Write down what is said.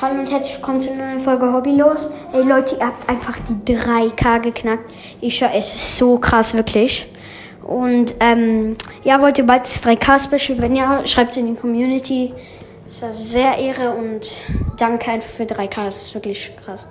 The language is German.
Hallo und herzlich willkommen zu einer neuen Folge Hobbylos. Ey Leute, ihr habt einfach die 3K geknackt. Ich schau, es ist so krass, wirklich. Und ähm, ja, wollt ihr bald das 3K-Special? Wenn ja, schreibt es in die Community. Es ist sehr Ehre und danke einfach für 3K. Es ist wirklich krass.